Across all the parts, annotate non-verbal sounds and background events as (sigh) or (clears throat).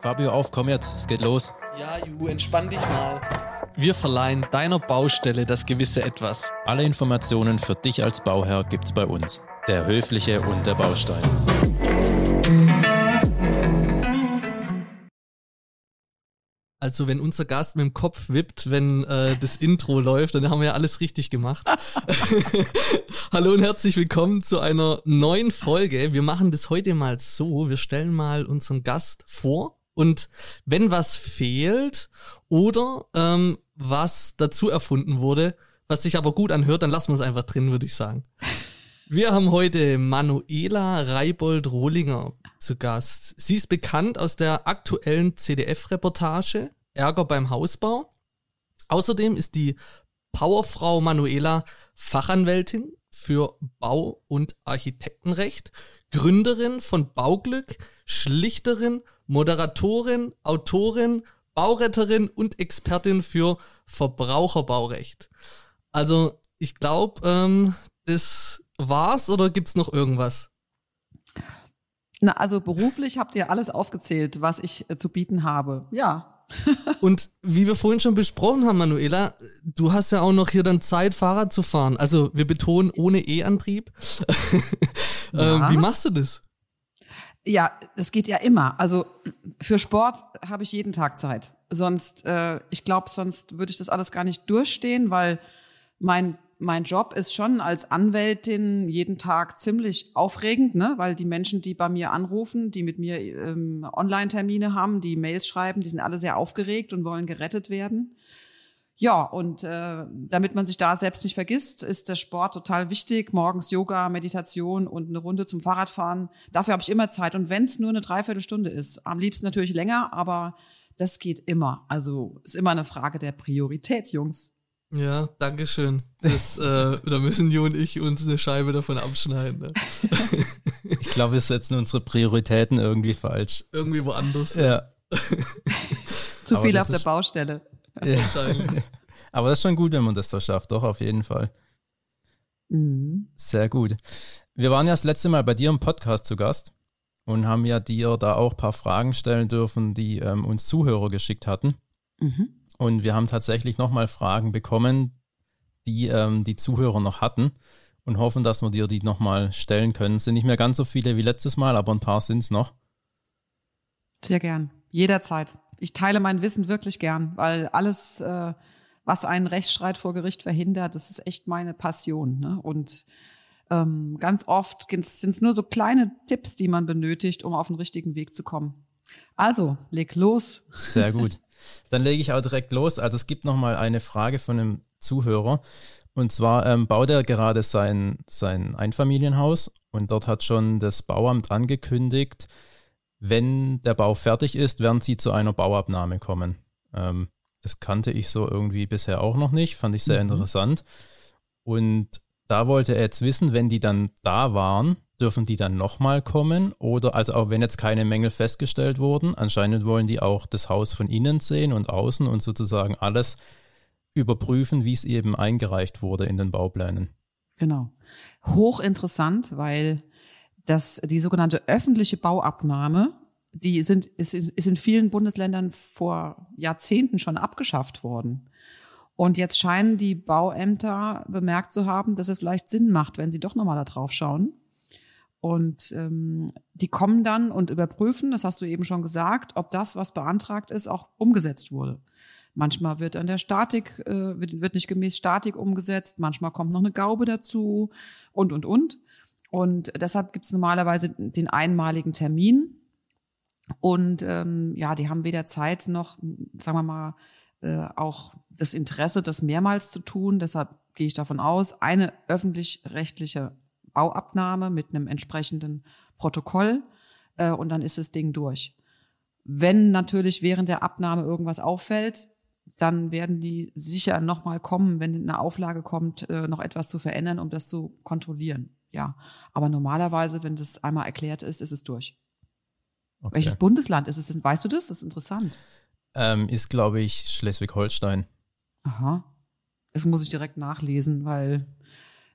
Fabio, auf, komm jetzt, es geht los. Ja, Ju, entspann dich mal. Wir verleihen deiner Baustelle das gewisse Etwas. Alle Informationen für dich als Bauherr gibt's bei uns. Der Höfliche und der Baustein. Also wenn unser Gast mit dem Kopf wippt, wenn äh, das Intro läuft, dann haben wir ja alles richtig gemacht. (laughs) Hallo und herzlich willkommen zu einer neuen Folge. Wir machen das heute mal so, wir stellen mal unseren Gast vor und wenn was fehlt oder ähm, was dazu erfunden wurde, was sich aber gut anhört, dann lassen wir es einfach drin, würde ich sagen. (laughs) Wir haben heute Manuela Reibold-Rohlinger zu Gast. Sie ist bekannt aus der aktuellen CDF-Reportage Ärger beim Hausbau. Außerdem ist die Powerfrau Manuela Fachanwältin für Bau- und Architektenrecht, Gründerin von Bauglück, Schlichterin, Moderatorin, Autorin, Bauretterin und Expertin für Verbraucherbaurecht. Also ich glaube, ähm, das war's oder gibt's noch irgendwas? Na, also beruflich habt ihr alles aufgezählt, was ich äh, zu bieten habe. Ja. (laughs) Und wie wir vorhin schon besprochen haben, Manuela, du hast ja auch noch hier dann Zeit, Fahrrad zu fahren. Also wir betonen ohne E-Antrieb. (laughs) ähm, wie machst du das? Ja, das geht ja immer. Also für Sport habe ich jeden Tag Zeit. Sonst, äh, ich glaube, sonst würde ich das alles gar nicht durchstehen, weil mein mein Job ist schon als Anwältin jeden Tag ziemlich aufregend, ne? weil die Menschen, die bei mir anrufen, die mit mir ähm, Online-Termine haben, die Mails schreiben, die sind alle sehr aufgeregt und wollen gerettet werden. Ja, und äh, damit man sich da selbst nicht vergisst, ist der Sport total wichtig. Morgens Yoga, Meditation und eine Runde zum Fahrradfahren. Dafür habe ich immer Zeit. Und wenn es nur eine Dreiviertelstunde ist, am liebsten natürlich länger, aber das geht immer. Also ist immer eine Frage der Priorität, Jungs. Ja, danke schön. Das, äh, (laughs) da müssen Jo und ich uns eine Scheibe davon abschneiden. Ne? (laughs) ich glaube, wir setzen unsere Prioritäten irgendwie falsch. Irgendwie woanders. Ja. (laughs) Zu Aber viel auf der Baustelle. Ja. Wahrscheinlich. Aber das ist schon gut, wenn man das so schafft, doch, auf jeden Fall. Mhm. Sehr gut. Wir waren ja das letzte Mal bei dir im Podcast zu Gast und haben ja dir da auch ein paar Fragen stellen dürfen, die ähm, uns Zuhörer geschickt hatten. Mhm. Und wir haben tatsächlich nochmal Fragen bekommen, die ähm, die Zuhörer noch hatten und hoffen, dass wir dir die nochmal stellen können. Es sind nicht mehr ganz so viele wie letztes Mal, aber ein paar sind es noch. Sehr gern. Jederzeit. Ich teile mein Wissen wirklich gern, weil alles, äh, was einen Rechtsstreit vor Gericht verhindert, das ist echt meine Passion. Ne? Und ähm, ganz oft sind es nur so kleine Tipps, die man benötigt, um auf den richtigen Weg zu kommen. Also, leg los. Sehr gut. (laughs) Dann lege ich auch direkt los. Also es gibt noch mal eine Frage von einem Zuhörer. Und zwar ähm, baut er gerade sein, sein Einfamilienhaus und dort hat schon das Bauamt angekündigt, wenn der Bau fertig ist, werden sie zu einer Bauabnahme kommen. Ähm, das kannte ich so irgendwie bisher auch noch nicht, fand ich sehr mhm. interessant. Und da wollte er jetzt wissen, wenn die dann da waren, dürfen die dann nochmal kommen? Oder, also auch wenn jetzt keine Mängel festgestellt wurden, anscheinend wollen die auch das Haus von innen sehen und außen und sozusagen alles überprüfen, wie es eben eingereicht wurde in den Bauplänen. Genau. Hochinteressant, weil das, die sogenannte öffentliche Bauabnahme, die sind, ist, ist in vielen Bundesländern vor Jahrzehnten schon abgeschafft worden. Und jetzt scheinen die Bauämter bemerkt zu haben, dass es vielleicht Sinn macht, wenn sie doch nochmal da drauf schauen und ähm, die kommen dann und überprüfen, das hast du eben schon gesagt, ob das, was beantragt ist, auch umgesetzt wurde. Manchmal wird an der Statik, äh, wird, wird nicht gemäß Statik umgesetzt, manchmal kommt noch eine Gaube dazu und, und, und. Und deshalb gibt es normalerweise den einmaligen Termin. Und ähm, ja, die haben weder Zeit noch, sagen wir mal, äh, auch das Interesse, das mehrmals zu tun. Deshalb gehe ich davon aus, eine öffentlich-rechtliche Bauabnahme mit einem entsprechenden Protokoll äh, und dann ist das Ding durch. Wenn natürlich während der Abnahme irgendwas auffällt, dann werden die sicher nochmal kommen, wenn eine Auflage kommt, äh, noch etwas zu verändern, um das zu kontrollieren. Ja, aber normalerweise, wenn das einmal erklärt ist, ist es durch. Okay. Welches Bundesland ist es? Weißt du das? Das ist interessant. Ähm, ist, glaube ich, Schleswig-Holstein. Aha. Das muss ich direkt nachlesen, weil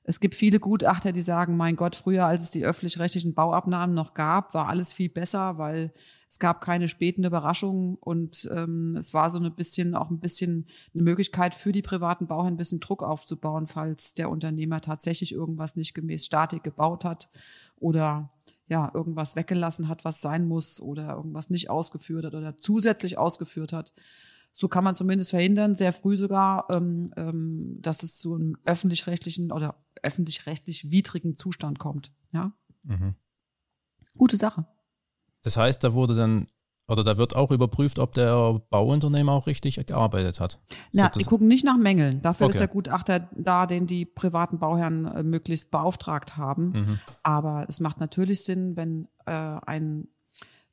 Es gibt viele Gutachter, die sagen, mein Gott, früher, als es die öffentlich-rechtlichen Bauabnahmen noch gab, war alles viel besser, weil es gab keine späten Überraschungen und ähm, es war so ein bisschen auch ein bisschen eine Möglichkeit für die privaten Bauherren ein bisschen Druck aufzubauen, falls der Unternehmer tatsächlich irgendwas nicht gemäß Statik gebaut hat oder ja irgendwas weggelassen hat, was sein muss oder irgendwas nicht ausgeführt hat oder zusätzlich ausgeführt hat. So kann man zumindest verhindern, sehr früh sogar, ähm, ähm, dass es zu einem öffentlich-rechtlichen oder öffentlich-rechtlich widrigen Zustand kommt. Ja. Mhm. Gute Sache. Das heißt, da wurde dann oder da wird auch überprüft, ob der Bauunternehmer auch richtig gearbeitet hat. Na, die gucken nicht nach Mängeln. Dafür okay. ist der Gutachter da, den die privaten Bauherren äh, möglichst beauftragt haben. Mhm. Aber es macht natürlich Sinn, wenn äh, ein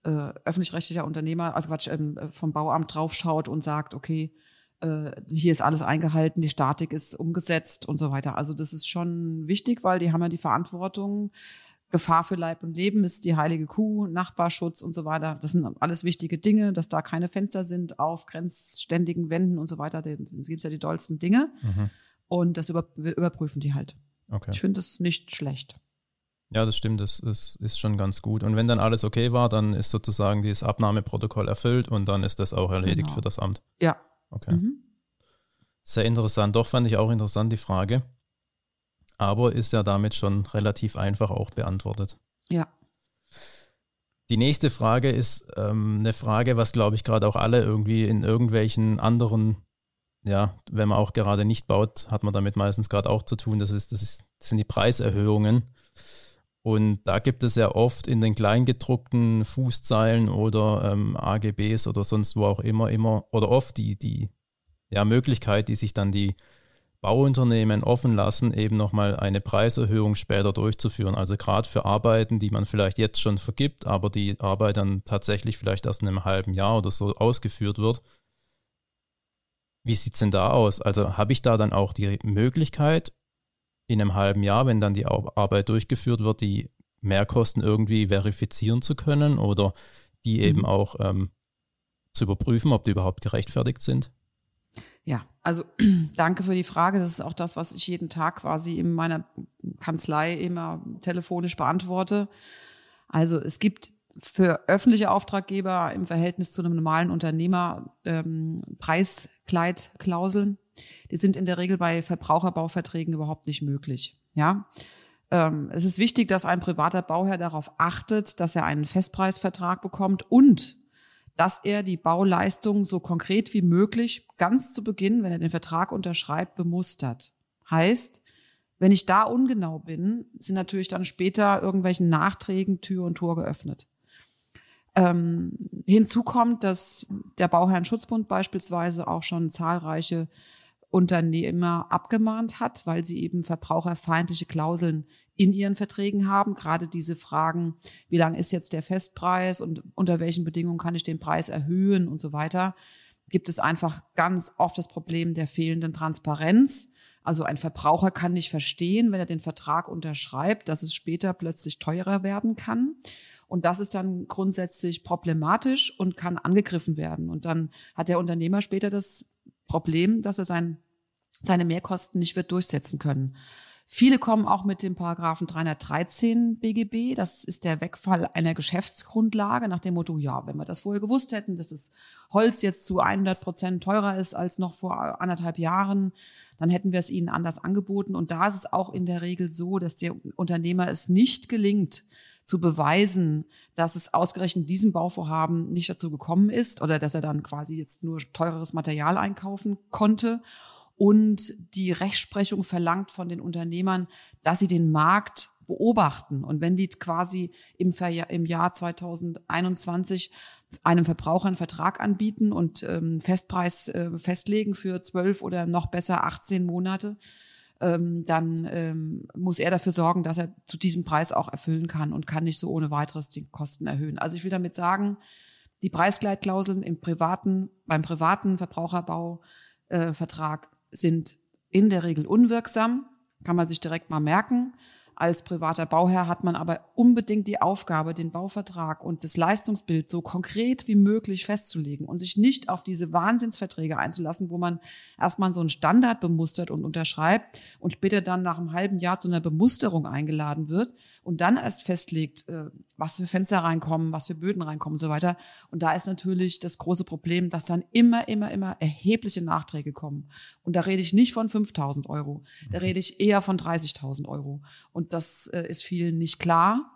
äh, öffentlich-rechtlicher Unternehmer, also Quatsch, ähm, vom Bauamt draufschaut und sagt, okay, äh, hier ist alles eingehalten, die Statik ist umgesetzt und so weiter. Also das ist schon wichtig, weil die haben ja die Verantwortung, Gefahr für Leib und Leben ist die heilige Kuh, Nachbarschutz und so weiter. Das sind alles wichtige Dinge, dass da keine Fenster sind auf grenzständigen Wänden und so weiter. Da gibt es ja die dollsten Dinge. Mhm. Und das über, überprüfen die halt. Okay. Ich finde das nicht schlecht. Ja, das stimmt, das ist, ist schon ganz gut. Und wenn dann alles okay war, dann ist sozusagen dieses Abnahmeprotokoll erfüllt und dann ist das auch erledigt genau. für das Amt. Ja. Okay. Mhm. Sehr interessant. Doch fand ich auch interessant die Frage aber ist ja damit schon relativ einfach auch beantwortet. Ja. Die nächste Frage ist ähm, eine Frage, was glaube ich gerade auch alle irgendwie in irgendwelchen anderen, ja, wenn man auch gerade nicht baut, hat man damit meistens gerade auch zu tun. Das, ist, das, ist, das sind die Preiserhöhungen. Und da gibt es ja oft in den kleingedruckten Fußzeilen oder ähm, AGBs oder sonst wo auch immer, immer oder oft die, die ja, Möglichkeit, die sich dann die Bauunternehmen offen lassen, eben nochmal eine Preiserhöhung später durchzuführen. Also gerade für Arbeiten, die man vielleicht jetzt schon vergibt, aber die Arbeit dann tatsächlich vielleicht erst in einem halben Jahr oder so ausgeführt wird. Wie sieht es denn da aus? Also habe ich da dann auch die Möglichkeit, in einem halben Jahr, wenn dann die Arbeit durchgeführt wird, die Mehrkosten irgendwie verifizieren zu können oder die eben mhm. auch ähm, zu überprüfen, ob die überhaupt gerechtfertigt sind? Ja, also (clears throat) danke für die Frage. Das ist auch das, was ich jeden Tag quasi in meiner Kanzlei immer telefonisch beantworte. Also es gibt für öffentliche Auftraggeber im Verhältnis zu einem normalen Unternehmer ähm, Preiskleidklauseln. Die sind in der Regel bei Verbraucherbauverträgen überhaupt nicht möglich. Ja, ähm, es ist wichtig, dass ein privater Bauherr darauf achtet, dass er einen Festpreisvertrag bekommt und dass er die Bauleistung so konkret wie möglich ganz zu Beginn, wenn er den Vertrag unterschreibt, bemustert. Heißt, wenn ich da ungenau bin, sind natürlich dann später irgendwelchen Nachträgen Tür und Tor geöffnet. Ähm, hinzu kommt, dass der Bauherrenschutzbund beispielsweise auch schon zahlreiche Unternehmer abgemahnt hat, weil sie eben verbraucherfeindliche Klauseln in ihren Verträgen haben. Gerade diese Fragen, wie lang ist jetzt der Festpreis und unter welchen Bedingungen kann ich den Preis erhöhen und so weiter, gibt es einfach ganz oft das Problem der fehlenden Transparenz. Also ein Verbraucher kann nicht verstehen, wenn er den Vertrag unterschreibt, dass es später plötzlich teurer werden kann. Und das ist dann grundsätzlich problematisch und kann angegriffen werden. Und dann hat der Unternehmer später das Problem, dass er sein, seine Mehrkosten nicht wird durchsetzen können. Viele kommen auch mit dem Paragraphen 313 BGB. Das ist der Wegfall einer Geschäftsgrundlage nach dem Motto, ja, wenn wir das vorher gewusst hätten, dass das Holz jetzt zu 100 Prozent teurer ist als noch vor anderthalb Jahren, dann hätten wir es ihnen anders angeboten. Und da ist es auch in der Regel so, dass der Unternehmer es nicht gelingt, zu beweisen, dass es ausgerechnet diesem Bauvorhaben nicht dazu gekommen ist oder dass er dann quasi jetzt nur teureres Material einkaufen konnte. Und die Rechtsprechung verlangt von den Unternehmern, dass sie den Markt beobachten. Und wenn die quasi im, im Jahr 2021 einem Verbraucher einen Vertrag anbieten und ähm, Festpreis äh, festlegen für zwölf oder noch besser 18 Monate, ähm, dann ähm, muss er dafür sorgen, dass er zu diesem Preis auch erfüllen kann und kann nicht so ohne weiteres die Kosten erhöhen. Also ich will damit sagen, die Preisgleitklauseln im privaten, beim privaten Verbraucherbauvertrag äh, sind in der Regel unwirksam, kann man sich direkt mal merken. Als privater Bauherr hat man aber unbedingt die Aufgabe, den Bauvertrag und das Leistungsbild so konkret wie möglich festzulegen und sich nicht auf diese Wahnsinnsverträge einzulassen, wo man erstmal so einen Standard bemustert und unterschreibt und später dann nach einem halben Jahr zu einer Bemusterung eingeladen wird und dann erst festlegt, äh, was für Fenster reinkommen, was für Böden reinkommen und so weiter. Und da ist natürlich das große Problem, dass dann immer, immer, immer erhebliche Nachträge kommen. Und da rede ich nicht von 5000 Euro, da rede ich eher von 30.000 Euro. Und das äh, ist vielen nicht klar.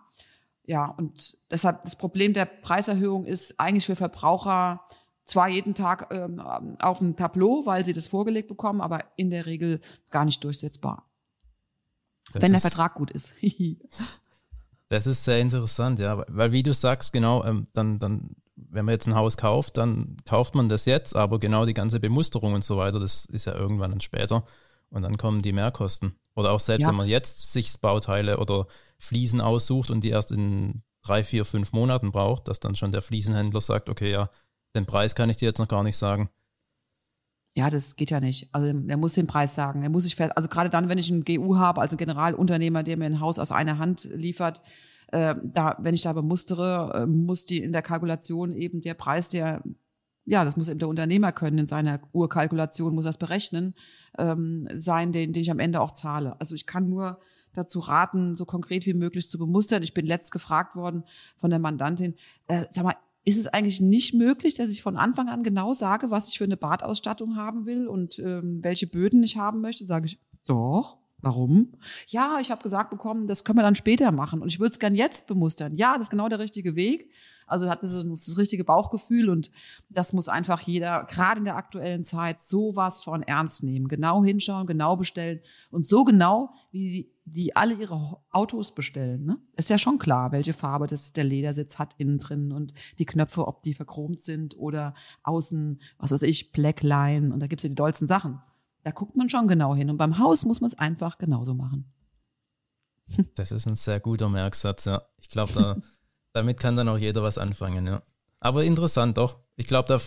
Ja, und deshalb das Problem der Preiserhöhung ist eigentlich für Verbraucher zwar jeden Tag ähm, auf dem Tableau, weil sie das vorgelegt bekommen, aber in der Regel gar nicht durchsetzbar. Das wenn der Vertrag gut ist. (laughs) das ist sehr interessant, ja, weil wie du sagst, genau, ähm, dann, dann, wenn man jetzt ein Haus kauft, dann kauft man das jetzt, aber genau die ganze Bemusterung und so weiter, das ist ja irgendwann dann später und dann kommen die Mehrkosten. Oder auch selbst, ja. wenn man jetzt sich Bauteile oder Fliesen aussucht und die erst in drei, vier, fünf Monaten braucht, dass dann schon der Fliesenhändler sagt, okay, ja, den Preis kann ich dir jetzt noch gar nicht sagen. Ja, das geht ja nicht. Also er muss den Preis sagen. Er muss sich fest, also gerade dann, wenn ich einen GU habe, also Generalunternehmer, der mir ein Haus aus einer Hand liefert, äh, da, wenn ich da bemustere, äh, muss die in der Kalkulation eben der Preis, der ja, das muss eben der Unternehmer können, in seiner Urkalkulation muss das berechnen, ähm, sein, den, den ich am Ende auch zahle. Also ich kann nur dazu raten, so konkret wie möglich zu bemustern. Ich bin letzt gefragt worden von der Mandantin, äh, sag mal, ist es eigentlich nicht möglich, dass ich von Anfang an genau sage, was ich für eine Badausstattung haben will und ähm, welche Böden ich haben möchte? Sage ich, doch. Warum? Ja, ich habe gesagt bekommen, das können wir dann später machen und ich würde es gern jetzt bemustern. Ja, das ist genau der richtige Weg. Also hat das, das richtige Bauchgefühl und das muss einfach jeder, gerade in der aktuellen Zeit, sowas von ernst nehmen. Genau hinschauen, genau bestellen und so genau, wie die, alle ihre Autos bestellen. Ne? Ist ja schon klar, welche Farbe das der Ledersitz hat innen drin und die Knöpfe, ob die verchromt sind oder außen, was weiß ich, Blackline und da gibt's ja die dollsten Sachen. Da guckt man schon genau hin. Und beim Haus muss man es einfach genauso machen. (laughs) Das ist ein sehr guter Merksatz, ja. Ich glaube, da, (laughs) damit kann dann auch jeder was anfangen, ja. Aber interessant doch. Ich glaube, da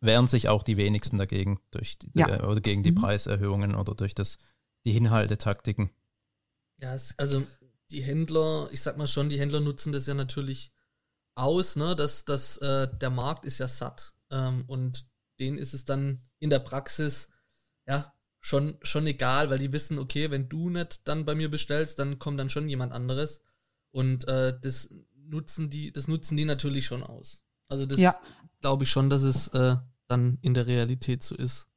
wehren sich auch die wenigsten dagegen durch die, ja. äh, oder gegen die mhm. Preiserhöhungen oder durch das, die Hinhaltetaktiken. Ja, also die Händler, ich sag mal schon, die Händler nutzen das ja natürlich aus, ne? dass, dass äh, der Markt ist ja satt ähm, und denen ist es dann in der Praxis ja, schon, schon egal, weil die wissen, okay, wenn du nicht dann bei mir bestellst, dann kommt dann schon jemand anderes. Und äh, das nutzen die, das nutzen die natürlich schon aus. Also das ja. glaube ich schon, dass es äh, dann in der Realität so ist.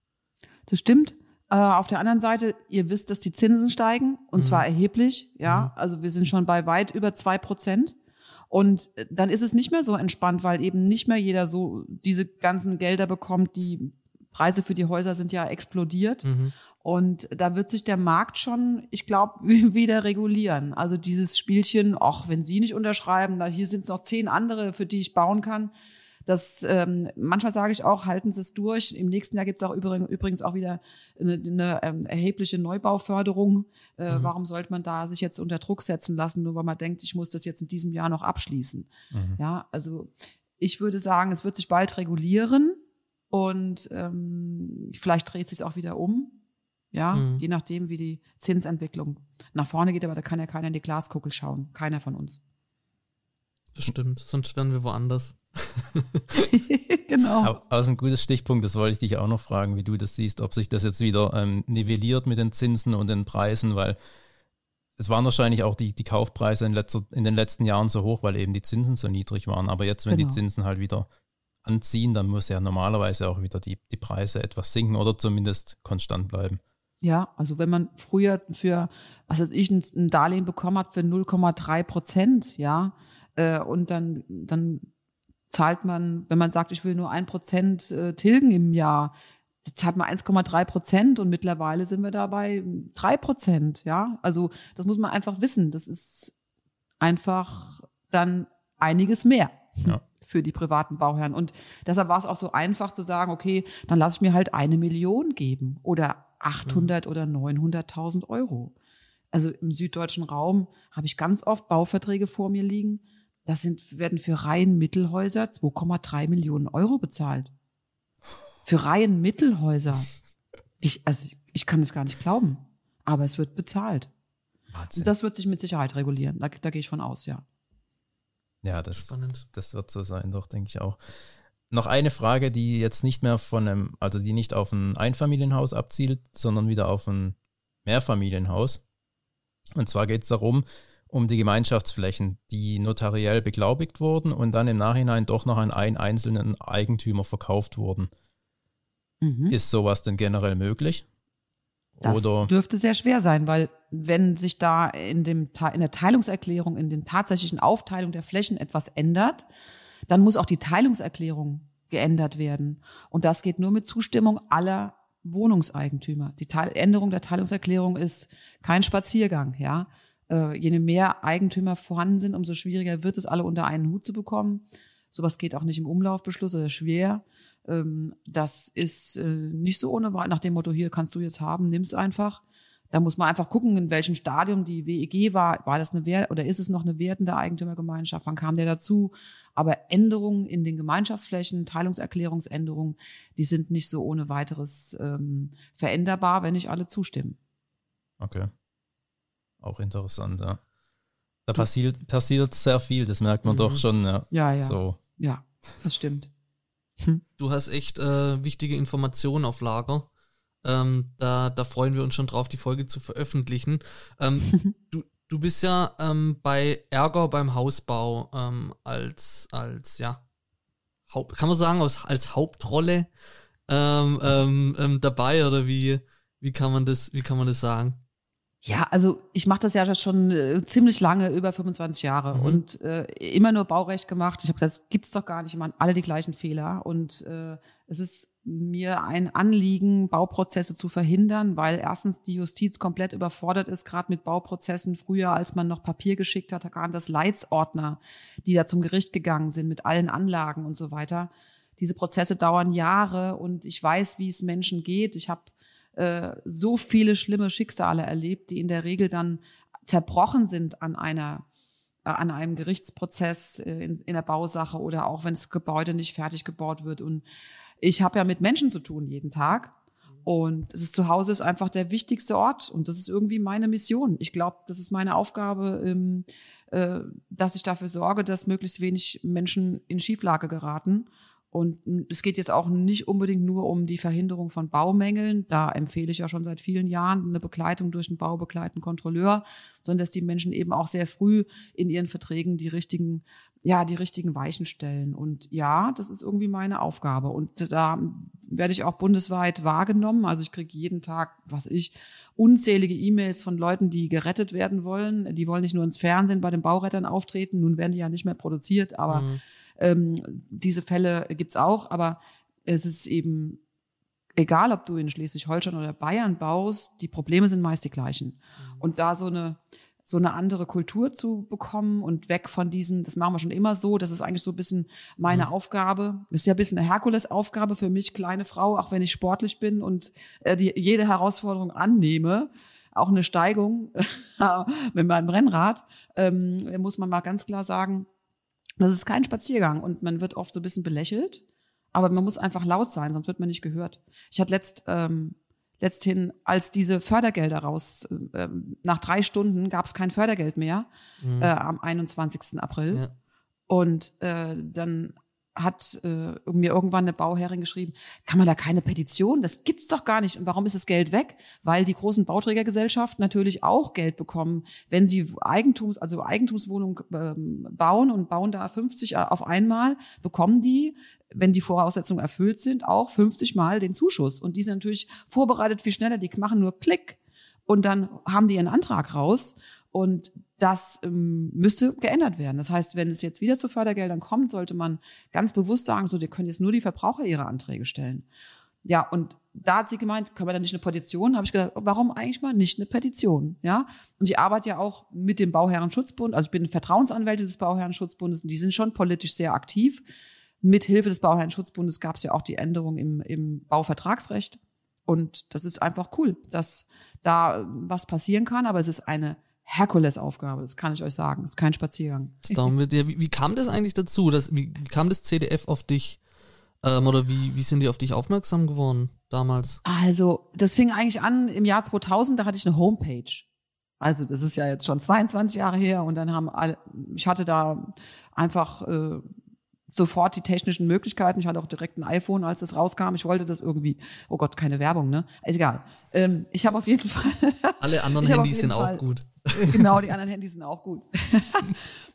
Das stimmt. Äh, auf der anderen Seite, ihr wisst, dass die Zinsen steigen und mhm. zwar erheblich. Ja, mhm. also wir sind schon bei weit über zwei Prozent. Und äh, dann ist es nicht mehr so entspannt, weil eben nicht mehr jeder so diese ganzen Gelder bekommt, die Preise für die Häuser sind ja explodiert. Mhm. Und da wird sich der Markt schon, ich glaube, (laughs) wieder regulieren. Also dieses Spielchen, ach, wenn Sie nicht unterschreiben, da hier sind es noch zehn andere, für die ich bauen kann. Das ähm, manchmal sage ich auch, halten Sie es durch. Im nächsten Jahr gibt es auch übrigens auch wieder eine, eine ähm, erhebliche Neubauförderung. Äh, mhm. Warum sollte man da sich jetzt unter Druck setzen lassen, nur weil man denkt, ich muss das jetzt in diesem Jahr noch abschließen? Mhm. Ja, also ich würde sagen, es wird sich bald regulieren. Und ähm, vielleicht dreht sich auch wieder um. Ja, mhm. je nachdem, wie die Zinsentwicklung nach vorne geht, aber da kann ja keiner in die Glaskugel schauen. Keiner von uns. Das stimmt, sonst wären wir woanders. (laughs) genau. Aber, ein gutes Stichpunkt, das wollte ich dich auch noch fragen, wie du das siehst, ob sich das jetzt wieder ähm, nivelliert mit den Zinsen und den Preisen, weil es waren wahrscheinlich auch die, die Kaufpreise in, letzter, in den letzten Jahren so hoch, weil eben die Zinsen so niedrig waren. Aber jetzt, wenn genau. die Zinsen halt wieder anziehen, dann muss ja normalerweise auch wieder die, die Preise etwas sinken oder zumindest konstant bleiben. Ja, also wenn man früher für, was weiß ich, ein Darlehen bekommen hat für 0,3 Prozent, ja, äh, und dann, dann zahlt man, wenn man sagt, ich will nur ein Prozent äh, tilgen im Jahr, zahlt man 1,3 Prozent und mittlerweile sind wir da bei drei Prozent, ja. Also das muss man einfach wissen. Das ist einfach dann einiges mehr. Ja (laughs) für die privaten Bauherren. Und deshalb war es auch so einfach zu sagen, okay, dann lasse ich mir halt eine Million geben oder 800 mhm. oder 900.000 Euro. Also im süddeutschen Raum habe ich ganz oft Bauverträge vor mir liegen. Das sind, werden für Reihenmittelhäuser 2,3 Millionen Euro bezahlt. Für Reihenmittelhäuser. Ich, also ich kann es gar nicht glauben. Aber es wird bezahlt. Und das wird sich mit Sicherheit regulieren. Da, da gehe ich von aus, ja. Ja, das, Spannend. das wird so sein, doch, denke ich auch. Noch eine Frage, die jetzt nicht mehr von einem, also die nicht auf ein Einfamilienhaus abzielt, sondern wieder auf ein Mehrfamilienhaus. Und zwar geht es darum, um die Gemeinschaftsflächen, die notariell beglaubigt wurden und dann im Nachhinein doch noch an einen einzelnen Eigentümer verkauft wurden. Mhm. Ist sowas denn generell möglich? Das Oder dürfte sehr schwer sein, weil wenn sich da in, dem, in der Teilungserklärung, in den tatsächlichen Aufteilung der Flächen etwas ändert, dann muss auch die Teilungserklärung geändert werden. Und das geht nur mit Zustimmung aller Wohnungseigentümer. Die Teil Änderung der Teilungserklärung ist kein Spaziergang, ja. Äh, je mehr Eigentümer vorhanden sind, umso schwieriger wird es, alle unter einen Hut zu bekommen. Sowas geht auch nicht im Umlaufbeschluss oder schwer. Ähm, das ist äh, nicht so ohne nach dem Motto, hier kannst du jetzt haben, nimm's einfach. Da muss man einfach gucken, in welchem Stadium die WEG war. War das eine Wert oder ist es noch eine wertende Eigentümergemeinschaft? Wann kam der dazu? Aber Änderungen in den Gemeinschaftsflächen, Teilungserklärungsänderungen, die sind nicht so ohne weiteres ähm, veränderbar, wenn nicht alle zustimmen. Okay. Auch interessant, ja. Da passiert, passiert sehr viel, das merkt man mhm. doch schon, ja. Ja, ja. So. Ja, das stimmt. Hm. Du hast echt äh, wichtige Informationen auf Lager. Ähm, da, da freuen wir uns schon drauf, die Folge zu veröffentlichen. Ähm, (laughs) du, du bist ja ähm, bei Ärger beim Hausbau ähm, als, als, ja, Haupt, kann man sagen, als, als Hauptrolle ähm, ähm, ähm, dabei oder wie, wie kann man das, wie kann man das sagen? Ja, also ich mache das ja schon äh, ziemlich lange, über 25 Jahre mhm. und äh, immer nur Baurecht gemacht. Ich habe gesagt, es gibt's doch gar nicht, immer alle die gleichen Fehler und äh, es ist mir ein Anliegen, Bauprozesse zu verhindern, weil erstens die Justiz komplett überfordert ist, gerade mit Bauprozessen. Früher, als man noch Papier geschickt hat, da waren das Leitsordner, die da zum Gericht gegangen sind mit allen Anlagen und so weiter. Diese Prozesse dauern Jahre und ich weiß, wie es Menschen geht. Ich habe äh, so viele schlimme Schicksale erlebt, die in der Regel dann zerbrochen sind an einer äh, an einem Gerichtsprozess äh, in, in der Bausache oder auch wenn das Gebäude nicht fertig gebaut wird. Und ich habe ja mit Menschen zu tun jeden Tag. Und es ist zu Hause ist einfach der wichtigste Ort und das ist irgendwie meine Mission. Ich glaube, das ist meine Aufgabe, ähm, äh, dass ich dafür sorge, dass möglichst wenig Menschen in Schieflage geraten und es geht jetzt auch nicht unbedingt nur um die Verhinderung von Baumängeln. Da empfehle ich ja schon seit vielen Jahren eine Begleitung durch einen baubegleitenden Kontrolleur, sondern dass die Menschen eben auch sehr früh in ihren Verträgen die richtigen, ja, die richtigen Weichen stellen. Und ja, das ist irgendwie meine Aufgabe. Und da werde ich auch bundesweit wahrgenommen. Also ich kriege jeden Tag, was ich, unzählige E-Mails von Leuten, die gerettet werden wollen. Die wollen nicht nur ins Fernsehen bei den Baurettern auftreten. Nun werden die ja nicht mehr produziert, aber mhm ähm, diese Fälle gibt's auch, aber es ist eben egal, ob du in Schleswig-Holstein oder Bayern baust, die Probleme sind meist die gleichen. Mhm. Und da so eine so eine andere Kultur zu bekommen und weg von diesem, das machen wir schon immer so, das ist eigentlich so ein bisschen meine mhm. Aufgabe. Das ist ja ein bisschen eine Herkulesaufgabe für mich, kleine Frau, auch wenn ich sportlich bin und äh, die, jede Herausforderung annehme, auch eine Steigung (laughs) mit meinem Rennrad, ähm, muss man mal ganz klar sagen, das ist kein Spaziergang und man wird oft so ein bisschen belächelt, aber man muss einfach laut sein, sonst wird man nicht gehört. Ich hatte letzt, ähm, letzthin, als diese Fördergelder raus, äh, nach drei Stunden gab es kein Fördergeld mehr mhm. äh, am 21. April. Ja. Und äh, dann hat äh, mir irgendwann eine Bauherrin geschrieben, kann man da keine Petition? Das gibt's doch gar nicht. Und warum ist das Geld weg? Weil die großen Bauträgergesellschaften natürlich auch Geld bekommen, wenn sie Eigentums, also Eigentumswohnungen ähm, bauen und bauen da 50 auf einmal, bekommen die, wenn die Voraussetzungen erfüllt sind, auch 50 Mal den Zuschuss. Und die sind natürlich vorbereitet viel schneller. Die machen nur Klick und dann haben die ihren Antrag raus. Und das ähm, müsste geändert werden. Das heißt, wenn es jetzt wieder zu Fördergeldern kommt, sollte man ganz bewusst sagen, so, die können jetzt nur die Verbraucher ihre Anträge stellen. Ja, und da hat sie gemeint, können wir da nicht eine Petition? Habe ich gedacht, warum eigentlich mal nicht eine Petition? Ja, und ich arbeite ja auch mit dem Bauherrenschutzbund, also ich bin Vertrauensanwältin des Bauherrenschutzbundes und die sind schon politisch sehr aktiv. Mit Hilfe des Bauherrenschutzbundes gab es ja auch die Änderung im, im Bauvertragsrecht. Und das ist einfach cool, dass da was passieren kann, aber es ist eine Herkulesaufgabe, das kann ich euch sagen. Das ist kein Spaziergang. wie, wie kam das eigentlich dazu? Dass, wie, wie kam das CDF auf dich? Ähm, oder wie, wie sind die auf dich aufmerksam geworden damals? Also, das fing eigentlich an im Jahr 2000, da hatte ich eine Homepage. Also das ist ja jetzt schon 22 Jahre her und dann haben alle, ich hatte da einfach äh, sofort die technischen Möglichkeiten. Ich hatte auch direkt ein iPhone, als das rauskam. Ich wollte das irgendwie, oh Gott, keine Werbung, ne? Ist egal. Ähm, ich habe auf jeden Fall. (laughs) Alle anderen Handys sind Fall, auch gut. (laughs) Genau, die (laughs) anderen Handys sind auch gut.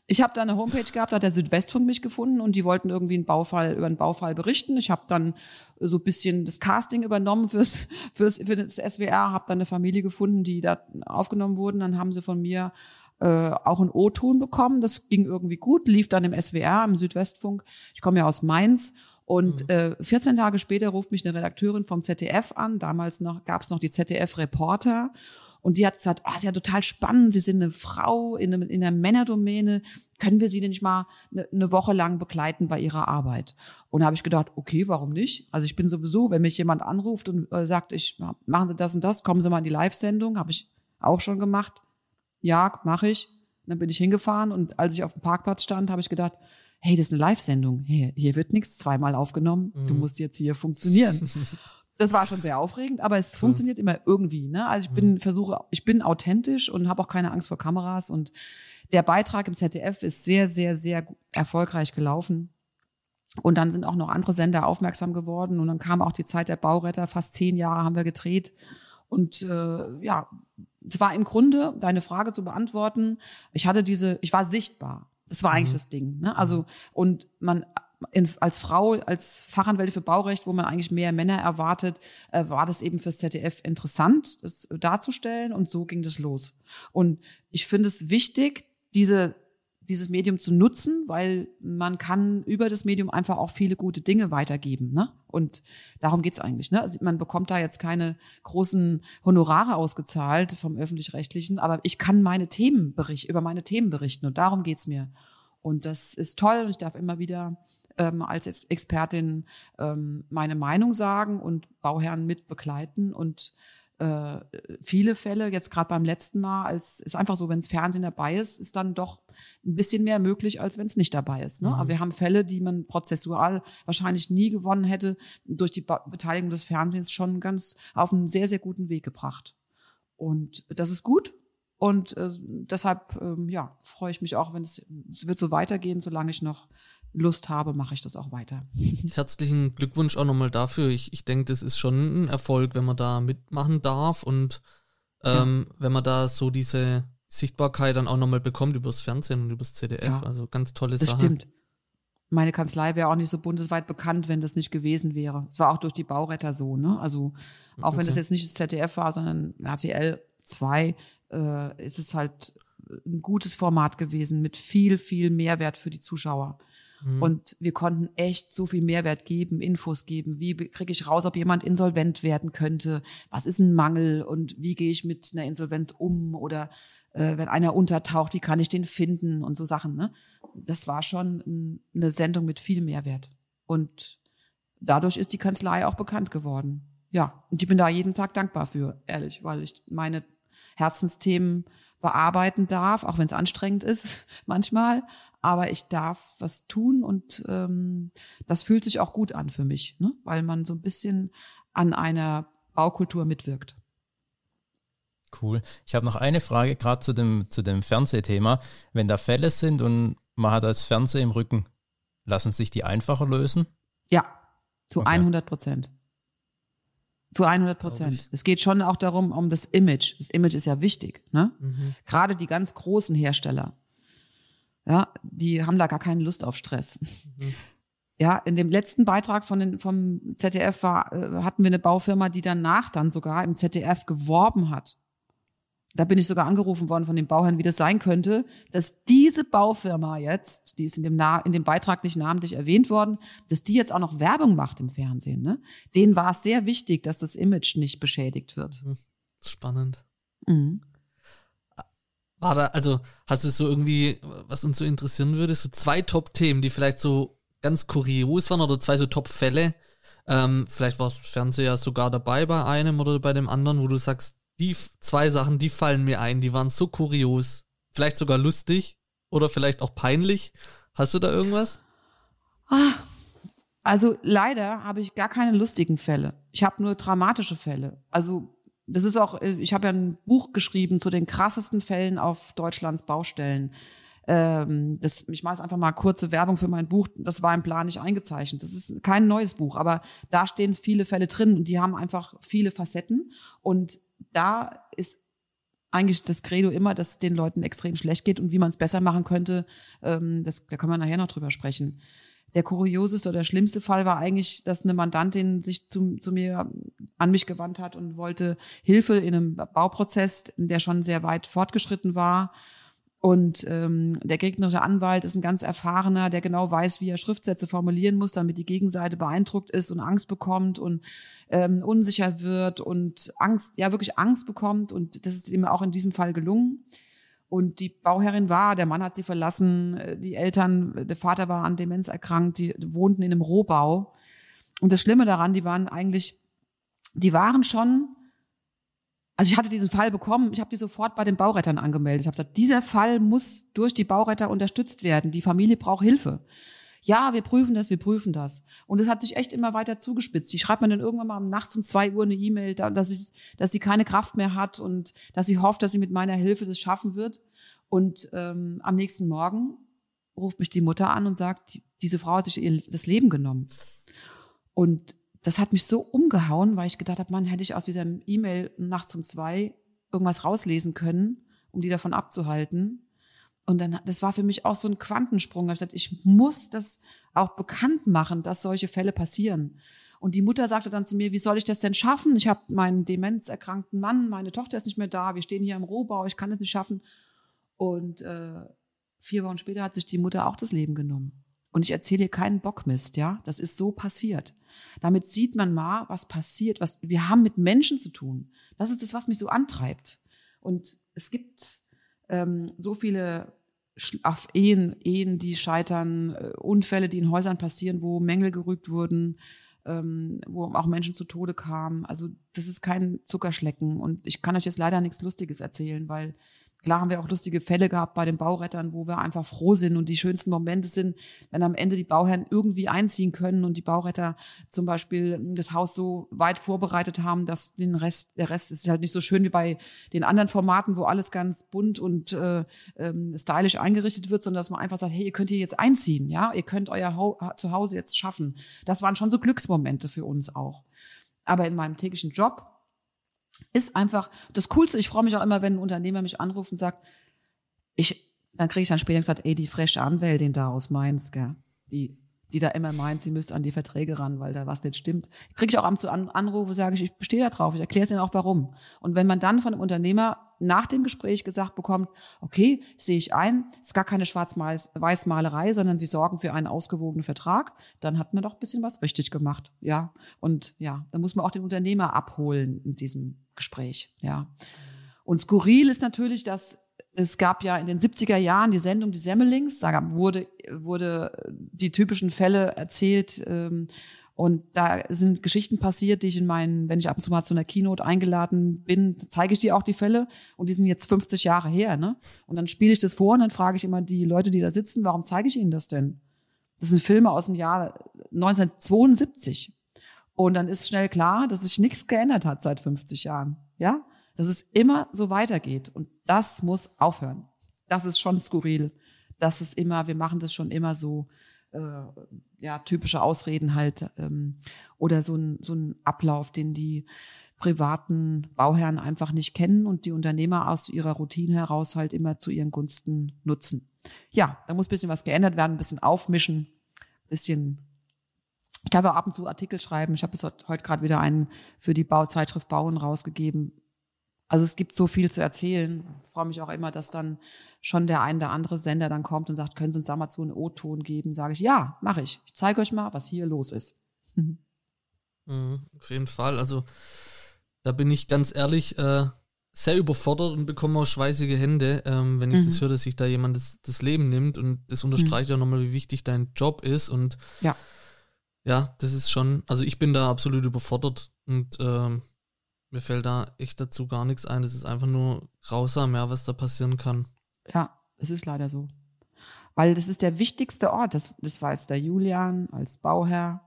ich habe da eine Homepage gehabt, da hat der Südwestfunk mich gefunden und die wollten irgendwie einen Baufall über einen Baufall berichten. Ich habe dann so ein bisschen das Casting übernommen fürs, fürs für das SWR, habe dann eine Familie gefunden, die da aufgenommen wurden. Dann haben sie von mir äh, auch einen O-Ton bekommen. Das ging irgendwie gut, lief dann im SWR, im Südwestfunk. Ich komme ja aus Mainz. Und mhm. äh, 14 Tage später ruft mich eine Redakteurin vom ZDF an. Damals noch gab es noch die ZDF-Reporter. Und die hat gesagt, oh, ist ja total spannend, Sie sind eine Frau in, einem, in der Männerdomäne, können wir Sie denn nicht mal eine, eine Woche lang begleiten bei Ihrer Arbeit? Und da habe ich gedacht, okay, warum nicht? Also ich bin sowieso, wenn mich jemand anruft und äh, sagt, ich machen Sie das und das, kommen Sie mal in die Live-Sendung, habe ich auch schon gemacht ja, mache ich. Und dann bin ich hingefahren und als ich auf dem Parkplatz stand, habe ich gedacht, hey, das ist eine Live-Sendung. Hey, hier wird nichts zweimal aufgenommen. Mhm. Du musst jetzt hier funktionieren. (laughs) das war schon sehr aufregend, aber es funktioniert immer irgendwie. Ne? Also ich bin mhm. versuche, ich bin authentisch und habe auch keine Angst vor Kameras. Und der Beitrag im ZDF ist sehr, sehr, sehr erfolgreich gelaufen. Und dann sind auch noch andere Sender aufmerksam geworden. Und dann kam auch die Zeit der Bauretter. Fast zehn Jahre haben wir gedreht. Und äh, ja, es war im Grunde, deine Frage zu beantworten, ich hatte diese, ich war sichtbar. Das war eigentlich mhm. das Ding. Ne? Also, und man in, als Frau, als Fachanwälte für Baurecht, wo man eigentlich mehr Männer erwartet, äh, war das eben fürs ZDF interessant, das darzustellen und so ging das los. Und ich finde es wichtig, diese dieses Medium zu nutzen, weil man kann über das Medium einfach auch viele gute Dinge weitergeben. Ne? Und darum geht's eigentlich. Ne? Also man bekommt da jetzt keine großen Honorare ausgezahlt vom öffentlich-rechtlichen, aber ich kann meine Themen berichten, über meine Themen berichten und darum geht's mir. Und das ist toll und ich darf immer wieder ähm, als Expertin ähm, meine Meinung sagen und Bauherren mit begleiten und äh, viele Fälle, jetzt gerade beim letzten Mal, als ist einfach so, wenn das Fernsehen dabei ist, ist dann doch ein bisschen mehr möglich, als wenn es nicht dabei ist. Ne? Mhm. Aber wir haben Fälle, die man prozessual wahrscheinlich nie gewonnen hätte, durch die Beteiligung des Fernsehens schon ganz auf einen sehr, sehr guten Weg gebracht. Und das ist gut. Und äh, deshalb, ähm, ja, freue ich mich auch, wenn es, es wird so weitergehen, solange ich noch Lust habe, mache ich das auch weiter. (laughs) Herzlichen Glückwunsch auch nochmal dafür. Ich, ich denke, das ist schon ein Erfolg, wenn man da mitmachen darf und ähm, ja. wenn man da so diese Sichtbarkeit dann auch nochmal bekommt übers Fernsehen und übers ZDF. Ja. Also ganz tolle das Sache. Das stimmt. Meine Kanzlei wäre auch nicht so bundesweit bekannt, wenn das nicht gewesen wäre. Es war auch durch die Bauretter so, ne? Also auch okay. wenn das jetzt nicht das ZDF war, sondern RTL 2, äh, ist es halt ein gutes Format gewesen mit viel, viel Mehrwert für die Zuschauer. Mhm. Und wir konnten echt so viel Mehrwert geben, Infos geben. Wie kriege ich raus, ob jemand insolvent werden könnte? Was ist ein Mangel und wie gehe ich mit einer Insolvenz um? Oder äh, wenn einer untertaucht, wie kann ich den finden und so Sachen. Ne? Das war schon eine Sendung mit viel Mehrwert. Und dadurch ist die Kanzlei auch bekannt geworden. Ja, und ich bin da jeden Tag dankbar für, ehrlich, weil ich meine Herzensthemen bearbeiten darf, auch wenn es anstrengend ist (laughs) manchmal aber ich darf was tun und ähm, das fühlt sich auch gut an für mich, ne? weil man so ein bisschen an einer Baukultur mitwirkt. Cool. Ich habe noch eine Frage gerade zu dem, zu dem Fernsehthema. Wenn da Fälle sind und man hat als Fernseher im Rücken, lassen sich die einfacher lösen? Ja, zu okay. 100 Prozent. Zu 100 Prozent. Es geht schon auch darum, um das Image. Das Image ist ja wichtig. Ne? Mhm. Gerade die ganz großen Hersteller, ja, die haben da gar keine Lust auf Stress. Mhm. Ja, in dem letzten Beitrag von den, vom ZDF war, äh, hatten wir eine Baufirma, die danach dann sogar im ZDF geworben hat. Da bin ich sogar angerufen worden von den Bauherren, wie das sein könnte, dass diese Baufirma jetzt, die ist in dem, Na in dem Beitrag nicht namentlich erwähnt worden, dass die jetzt auch noch Werbung macht im Fernsehen. Ne? Denen war es sehr wichtig, dass das Image nicht beschädigt wird. Mhm. Spannend. Mhm. War da, also hast du so irgendwie, was uns so interessieren würde, so zwei Top-Themen, die vielleicht so ganz kurios waren oder zwei so Top-Fälle? Ähm, vielleicht war das Fernseher sogar dabei bei einem oder bei dem anderen, wo du sagst, die zwei Sachen, die fallen mir ein, die waren so kurios, vielleicht sogar lustig oder vielleicht auch peinlich. Hast du da irgendwas? Ah, also leider habe ich gar keine lustigen Fälle. Ich habe nur dramatische Fälle. Also das ist auch, äh, ich habe ja ein Buch geschrieben zu den krassesten Fällen auf Deutschlands Baustellen. Ähm, das, ich mache jetzt einfach mal kurze Werbung für mein Buch. Das war im Plan nicht eingezeichnet. Das ist kein neues Buch, aber da stehen viele Fälle drin und die haben einfach viele Facetten. Und da ist eigentlich das Credo immer, dass es den Leuten extrem schlecht geht und wie man es besser machen könnte, ähm, das, da kann man nachher noch drüber sprechen. Der kurioseste oder schlimmste Fall war eigentlich, dass eine Mandantin sich zu, zu mir an mich gewandt hat und wollte Hilfe in einem Bauprozess, der schon sehr weit fortgeschritten war. Und ähm, der gegnerische Anwalt ist ein ganz erfahrener, der genau weiß, wie er Schriftsätze formulieren muss, damit die Gegenseite beeindruckt ist und Angst bekommt und ähm, unsicher wird und Angst, ja wirklich Angst bekommt. Und das ist ihm auch in diesem Fall gelungen. Und die Bauherrin war, der Mann hat sie verlassen, äh, die Eltern, der Vater war an Demenz erkrankt, die wohnten in einem Rohbau. Und das Schlimme daran, die waren eigentlich, die waren schon, also ich hatte diesen Fall bekommen, ich habe die sofort bei den Baurettern angemeldet. Ich habe gesagt, dieser Fall muss durch die Bauretter unterstützt werden. Die Familie braucht Hilfe ja, wir prüfen das, wir prüfen das. Und es hat sich echt immer weiter zugespitzt. Die schreibt mir dann irgendwann mal nachts um zwei Uhr eine E-Mail, dass, ich, dass sie keine Kraft mehr hat und dass sie hofft, dass sie mit meiner Hilfe das schaffen wird. Und ähm, am nächsten Morgen ruft mich die Mutter an und sagt, diese Frau hat sich ihr, das Leben genommen. Und das hat mich so umgehauen, weil ich gedacht habe, man hätte ich aus dieser E-Mail nachts um zwei irgendwas rauslesen können, um die davon abzuhalten. Und dann, das war für mich auch so ein Quantensprung. Ich gesagt, ich muss das auch bekannt machen, dass solche Fälle passieren. Und die Mutter sagte dann zu mir, wie soll ich das denn schaffen? Ich habe meinen demenzerkrankten Mann, meine Tochter ist nicht mehr da, wir stehen hier im Rohbau, ich kann es nicht schaffen. Und äh, vier Wochen später hat sich die Mutter auch das Leben genommen. Und ich erzähle hier keinen Bockmist, ja. Das ist so passiert. Damit sieht man mal, was passiert, was wir haben mit Menschen zu tun. Das ist das, was mich so antreibt. Und es gibt ähm, so viele auf Ehen, Ehen, die scheitern, äh, Unfälle, die in Häusern passieren, wo Mängel gerügt wurden, ähm, wo auch Menschen zu Tode kamen. Also das ist kein Zuckerschlecken. Und ich kann euch jetzt leider nichts Lustiges erzählen, weil Klar haben wir auch lustige Fälle gehabt bei den Baurettern, wo wir einfach froh sind und die schönsten Momente sind, wenn am Ende die Bauherren irgendwie einziehen können und die Bauretter zum Beispiel das Haus so weit vorbereitet haben, dass den Rest, der Rest ist halt nicht so schön wie bei den anderen Formaten, wo alles ganz bunt und äh, ähm, stylisch eingerichtet wird, sondern dass man einfach sagt, hey, ihr könnt hier jetzt einziehen, ja, ihr könnt euer Ho Zuhause jetzt schaffen. Das waren schon so Glücksmomente für uns auch. Aber in meinem täglichen Job ist einfach das Coolste. Ich freue mich auch immer, wenn ein Unternehmer mich anruft und sagt, ich, dann kriege ich dann später gesagt, ey, die frische Anwältin da aus Mainz, gell, die, die da immer meint, sie müsste an die Verträge ran, weil da was nicht stimmt. Kriege ich auch am zu Anrufe, sage ich, ich bestehe da drauf, ich erkläre es ihnen auch warum. Und wenn man dann von einem Unternehmer nach dem Gespräch gesagt bekommt, okay, sehe ich ein, ist gar keine Schwarz-Weiß-Malerei, sondern sie sorgen für einen ausgewogenen Vertrag, dann hat man doch ein bisschen was richtig gemacht, ja. Und ja, da muss man auch den Unternehmer abholen in diesem Gespräch, ja. Und skurril ist natürlich, dass es gab ja in den 70er Jahren die Sendung Die Semmelings, da wurde, wurde die typischen Fälle erzählt, ähm, und da sind Geschichten passiert, die ich in meinen, wenn ich ab und zu mal zu einer Keynote eingeladen bin, zeige ich dir auch die Fälle. Und die sind jetzt 50 Jahre her, ne? Und dann spiele ich das vor und dann frage ich immer die Leute, die da sitzen, warum zeige ich ihnen das denn? Das sind Filme aus dem Jahr 1972. Und dann ist schnell klar, dass sich nichts geändert hat seit 50 Jahren. Ja? Dass es immer so weitergeht. Und das muss aufhören. Das ist schon skurril. Das ist immer, wir machen das schon immer so äh, ja, typische Ausreden halt ähm, oder so ein, so ein Ablauf, den die privaten Bauherren einfach nicht kennen und die Unternehmer aus ihrer Routine heraus halt immer zu ihren Gunsten nutzen. Ja, da muss ein bisschen was geändert werden, ein bisschen aufmischen, ein bisschen ich darf auch ab und zu Artikel schreiben. Ich habe heute gerade wieder einen für die Bauzeitschrift Bauen rausgegeben, also es gibt so viel zu erzählen. Ich freue mich auch immer, dass dann schon der ein oder andere Sender dann kommt und sagt, können Sie uns da mal so einen O-Ton geben? Sage ich, ja, mache ich. Ich zeige euch mal, was hier los ist. (laughs) Mhm, auf jeden Fall. Also da bin ich ganz ehrlich äh, sehr überfordert und bekomme auch schweißige Hände, ähm, wenn ich mhm. das höre, dass sich da jemand das, das Leben nimmt. Und das unterstreicht mhm. ja nochmal, wie wichtig dein Job ist. Und ja. ja, das ist schon, also ich bin da absolut überfordert. Und ähm, mir fällt da echt dazu gar nichts ein. Das ist einfach nur grausam, ja, was da passieren kann. Ja, es ist leider so. Weil das ist der wichtigste Ort, das, das weiß der Julian als Bauherr.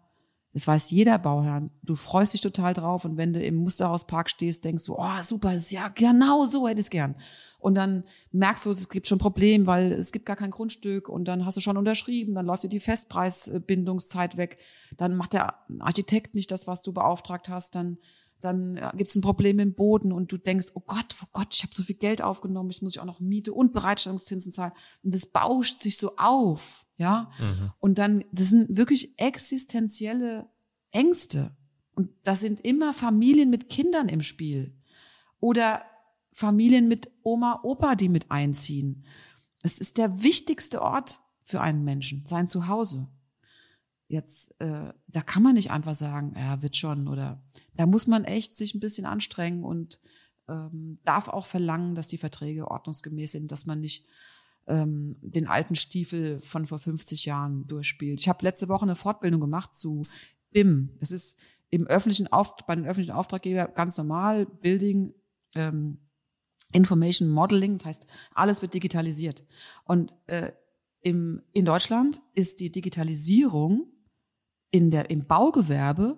Das weiß jeder Bauherr. Du freust dich total drauf und wenn du im Musterhauspark stehst, denkst du, oh super, ja genau so hätte ich es gern. Und dann merkst du, es gibt schon ein Problem, weil es gibt gar kein Grundstück und dann hast du schon unterschrieben, dann läuft dir die Festpreisbindungszeit weg, dann macht der Architekt nicht das, was du beauftragt hast, dann dann gibt es ein Problem im Boden und du denkst, oh Gott, oh Gott, ich habe so viel Geld aufgenommen, ich muss ich auch noch Miete und Bereitstellungszinsen zahlen. Und das bauscht sich so auf, ja. Mhm. Und dann, das sind wirklich existenzielle Ängste. Und da sind immer Familien mit Kindern im Spiel. Oder Familien mit Oma, Opa, die mit einziehen. Es ist der wichtigste Ort für einen Menschen, sein Zuhause. Jetzt, äh, da kann man nicht einfach sagen, ja, wird schon, oder da muss man echt sich ein bisschen anstrengen und ähm, darf auch verlangen, dass die Verträge ordnungsgemäß sind, dass man nicht ähm, den alten Stiefel von vor 50 Jahren durchspielt. Ich habe letzte Woche eine Fortbildung gemacht zu BIM. Das ist im öffentlichen Auf bei den öffentlichen Auftraggebern ganz normal, Building, ähm, Information Modeling, das heißt, alles wird digitalisiert. Und äh, im, in Deutschland ist die Digitalisierung in der, im Baugewerbe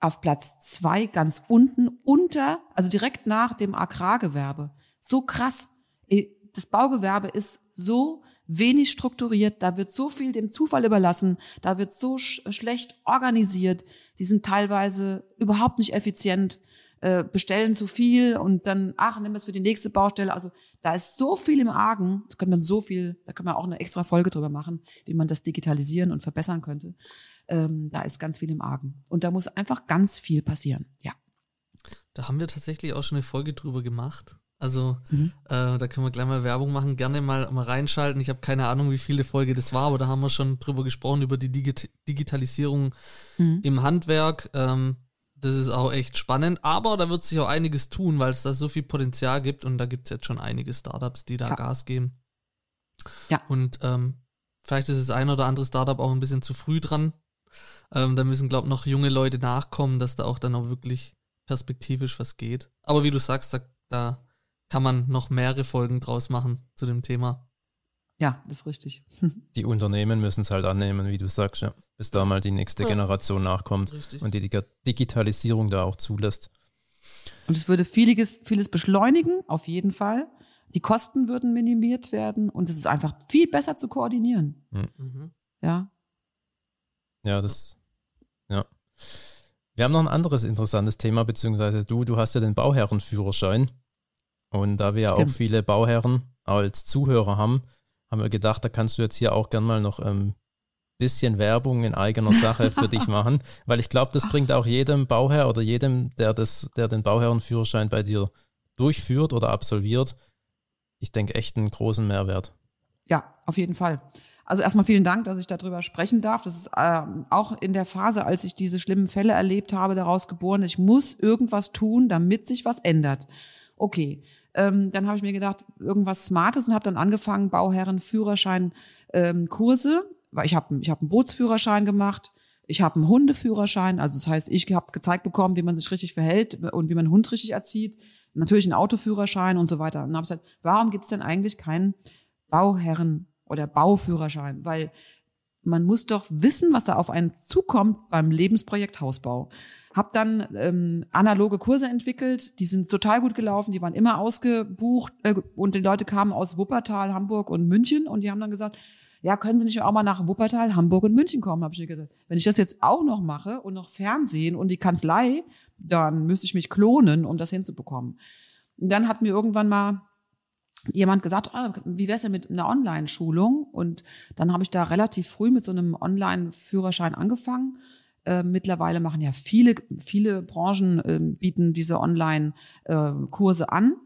auf Platz zwei ganz unten unter, also direkt nach dem Agrargewerbe. So krass. Äh, das Baugewerbe ist so wenig strukturiert, da wird so viel dem Zufall überlassen, da wird so sch schlecht organisiert, die sind teilweise überhaupt nicht effizient äh, bestellen zu viel und dann, ach, nimm das für die nächste Baustelle. Also da ist so viel im Argen, da könnte man so viel, da kann man auch eine extra Folge drüber machen, wie man das digitalisieren und verbessern könnte. Ähm, da ist ganz viel im Argen. Und da muss einfach ganz viel passieren, ja. Da haben wir tatsächlich auch schon eine Folge drüber gemacht. Also mhm. äh, da können wir gleich mal Werbung machen, gerne mal, mal reinschalten. Ich habe keine Ahnung, wie viele Folge das war, aber da haben wir schon drüber gesprochen, über die Digi Digitalisierung mhm. im Handwerk. Ähm, das ist auch echt spannend, aber da wird sich auch einiges tun, weil es da so viel Potenzial gibt und da gibt es jetzt schon einige Startups, die da ja. Gas geben. Ja. Und ähm, vielleicht ist das ein oder andere Startup auch ein bisschen zu früh dran. Ähm, da müssen, glaube ich, noch junge Leute nachkommen, dass da auch dann auch wirklich perspektivisch was geht. Aber wie du sagst, da, da kann man noch mehrere Folgen draus machen zu dem Thema. Ja, das ist richtig. (laughs) Die Unternehmen müssen es halt annehmen, wie du sagst, ja, bis da mal die nächste ja. Generation nachkommt richtig. und die Digitalisierung da auch zulässt. Und es würde vieles, vieles beschleunigen, auf jeden Fall. Die Kosten würden minimiert werden und es ist einfach viel besser zu koordinieren. Hm. Mhm. Ja. Ja, das, ja. Wir haben noch ein anderes interessantes Thema, beziehungsweise du, du hast ja den Bauherrenführerschein. Und da wir ja auch viele Bauherren als Zuhörer haben, haben wir gedacht, da kannst du jetzt hier auch gern mal noch ein ähm, bisschen Werbung in eigener Sache für dich (laughs) machen, weil ich glaube, das bringt auch jedem Bauherr oder jedem, der, das, der den Bauherrenführerschein bei dir durchführt oder absolviert, ich denke, echt einen großen Mehrwert. Ja, auf jeden Fall. Also erstmal vielen Dank, dass ich darüber sprechen darf. Das ist äh, auch in der Phase, als ich diese schlimmen Fälle erlebt habe, daraus geboren. Ich muss irgendwas tun, damit sich was ändert. Okay, ähm, dann habe ich mir gedacht, irgendwas Smartes und habe dann angefangen, Bauherren, Führerschein, ähm, weil ich habe ich hab einen Bootsführerschein gemacht, ich habe einen Hundeführerschein, also das heißt, ich habe gezeigt bekommen, wie man sich richtig verhält und wie man einen Hund richtig erzieht, natürlich einen Autoführerschein und so weiter. Und dann habe ich gesagt, warum gibt es denn eigentlich keinen Bauherren oder Bauführerschein? Weil man muss doch wissen, was da auf einen zukommt beim Lebensprojekt Hausbau. Hab dann ähm, analoge Kurse entwickelt, die sind total gut gelaufen, die waren immer ausgebucht äh, und die Leute kamen aus Wuppertal, Hamburg und München und die haben dann gesagt, ja, können Sie nicht auch mal nach Wuppertal, Hamburg und München kommen? Hab ich gedacht, wenn ich das jetzt auch noch mache und noch Fernsehen und die Kanzlei, dann müsste ich mich klonen, um das hinzubekommen. Und dann hat mir irgendwann mal jemand gesagt, ah, wie wär's denn mit einer Online-Schulung? Und dann habe ich da relativ früh mit so einem Online-Führerschein angefangen. Äh, mittlerweile machen ja viele, viele Branchen äh, bieten diese Online-Kurse äh, an.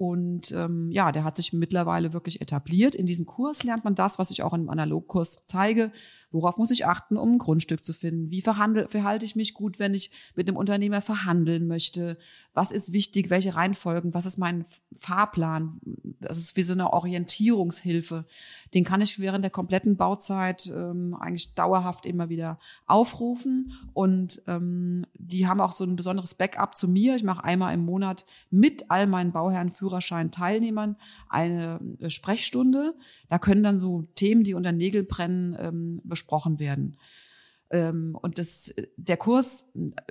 Und ähm, ja, der hat sich mittlerweile wirklich etabliert. In diesem Kurs lernt man das, was ich auch im Analogkurs zeige. Worauf muss ich achten, um ein Grundstück zu finden? Wie verhandel, verhalte ich mich gut, wenn ich mit einem Unternehmer verhandeln möchte? Was ist wichtig? Welche Reihenfolgen? Was ist mein Fahrplan? Das ist wie so eine Orientierungshilfe. Den kann ich während der kompletten Bauzeit ähm, eigentlich dauerhaft immer wieder aufrufen. Und ähm, die haben auch so ein besonderes Backup zu mir. Ich mache einmal im Monat mit all meinen Bauherren Führerschein-Teilnehmern eine äh, Sprechstunde. Da können dann so Themen, die unter Nägeln brennen, ähm, besprochen werden. Ähm, und das, der Kurs